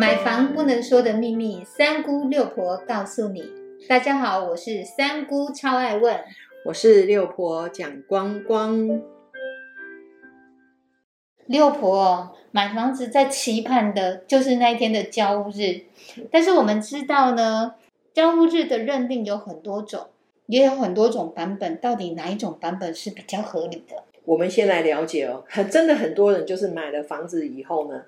买房不能说的秘密，三姑六婆告诉你。大家好，我是三姑，超爱问。我是六婆蒋光光。六婆买房子在期盼的就是那一天的交屋日，但是我们知道呢，交屋日的认定有很多种，也有很多种版本，到底哪一种版本是比较合理的？我们先来了解哦，很 真的很多人就是买了房子以后呢，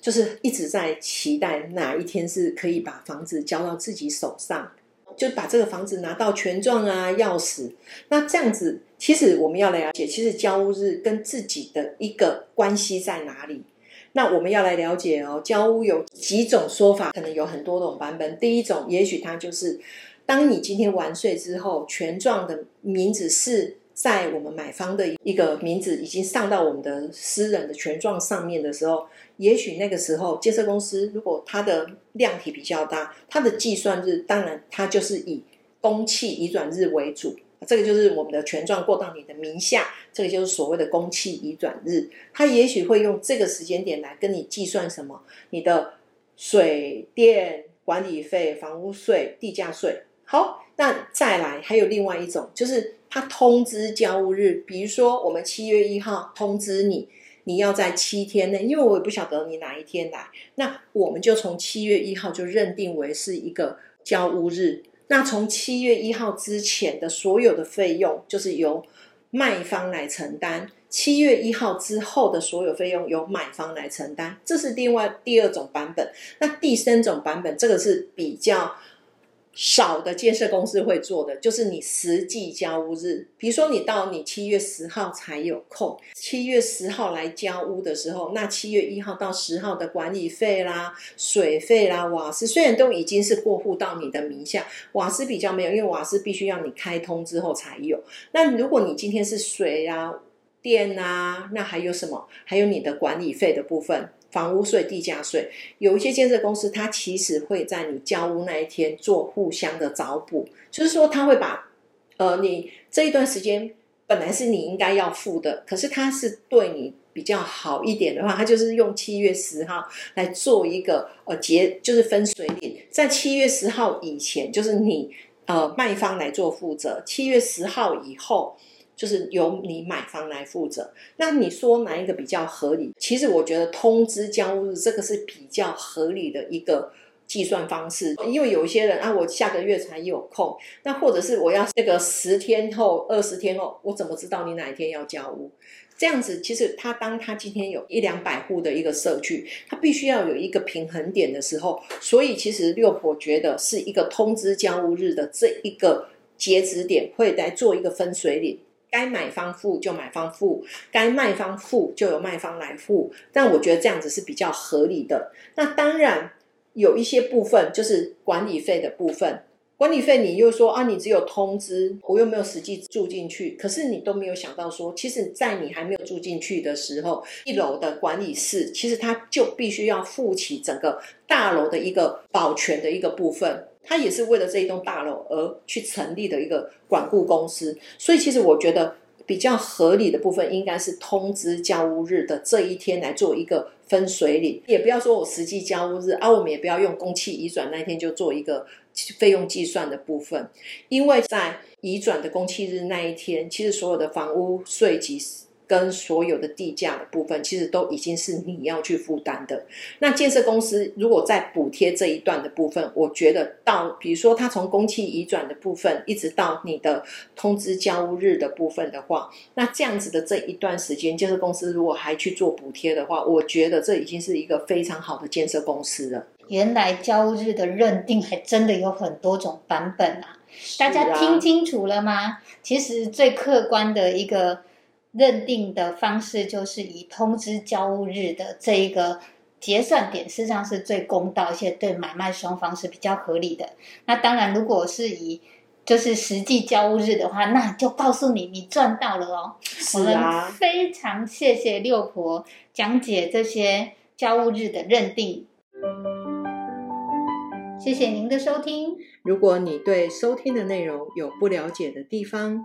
就是一直在期待哪一天是可以把房子交到自己手上，就把这个房子拿到权状啊、钥匙。那这样子，其实我们要来了解，其实交屋日跟自己的一个关系在哪里？那我们要来了解哦，交屋有几种说法，可能有很多种版本。第一种，也许它就是当你今天完税之后，权状的名字是。在我们买方的一个名字已经上到我们的私人的权状上面的时候，也许那个时候建设公司如果它的量体比较大，它的计算日当然它就是以公契移转日为主，这个就是我们的权状过到你的名下，这个就是所谓的公契移转日，它也许会用这个时间点来跟你计算什么，你的水电管理费、房屋税、地价税。好，那再来还有另外一种就是。他通知交屋日，比如说我们七月一号通知你，你要在七天内，因为我也不晓得你哪一天来，那我们就从七月一号就认定为是一个交屋日。那从七月一号之前的所有的费用，就是由卖方来承担；七月一号之后的所有费用，由买方来承担。这是另外第二种版本。那第三种版本，这个是比较。少的建设公司会做的，就是你实际交屋日，比如说你到你七月十号才有空，七月十号来交屋的时候，那七月一号到十号的管理费啦、水费啦、瓦斯，虽然都已经是过户到你的名下，瓦斯比较没有，因为瓦斯必须要你开通之后才有。那如果你今天是水啊、电啊，那还有什么？还有你的管理费的部分。房屋税、地价税，有一些建设公司，它其实会在你交屋那一天做互相的找补，就是说，他会把呃，你这一段时间本来是你应该要付的，可是他是对你比较好一点的话，他就是用七月十号来做一个呃结，就是分水岭，在七月十号以前，就是你呃卖方来做负责，七月十号以后。就是由你买方来负责，那你说哪一个比较合理？其实我觉得通知交屋日这个是比较合理的一个计算方式，因为有一些人啊，我下个月才有空，那或者是我要这个十天后、二十天后，我怎么知道你哪一天要交屋？这样子，其实他当他今天有一两百户的一个社区，他必须要有一个平衡点的时候，所以其实六婆觉得是一个通知交屋日的这一个截止点，会来做一个分水岭。该买方付就买方付，该卖方付就由卖方来付。但我觉得这样子是比较合理的。那当然有一些部分就是管理费的部分，管理费你又说啊，你只有通知，我又没有实际住进去。可是你都没有想到说，其实，在你还没有住进去的时候，一楼的管理室其实它就必须要负起整个大楼的一个保全的一个部分。它也是为了这一栋大楼而去成立的一个管顾公司，所以其实我觉得比较合理的部分应该是通知交屋日的这一天来做一个分水岭，也不要说我实际交屋日啊，我们也不要用公契移转那一天就做一个 费用计算的部分，因为在移转的公契日那一天，其实所有的房屋税及。跟所有的地价的部分，其实都已经是你要去负担的。那建设公司如果在补贴这一段的部分，我觉得到比如说他从公契移转的部分，一直到你的通知交屋日的部分的话，那这样子的这一段时间，建设公司如果还去做补贴的话，我觉得这已经是一个非常好的建设公司了。原来交屋日的认定还真的有很多种版本啊！大家听清楚了吗？其实最客观的一个。认定的方式就是以通知交物日的这一个结算点，事实上是最公道，而且对买卖双方是比较合理的。那当然，如果是以就是实际交物日的话，那就告诉你，你赚到了哦。是啊，非常谢谢六婆讲解这些交物日的认定。谢谢您的收听。如果你对收听的内容有不了解的地方，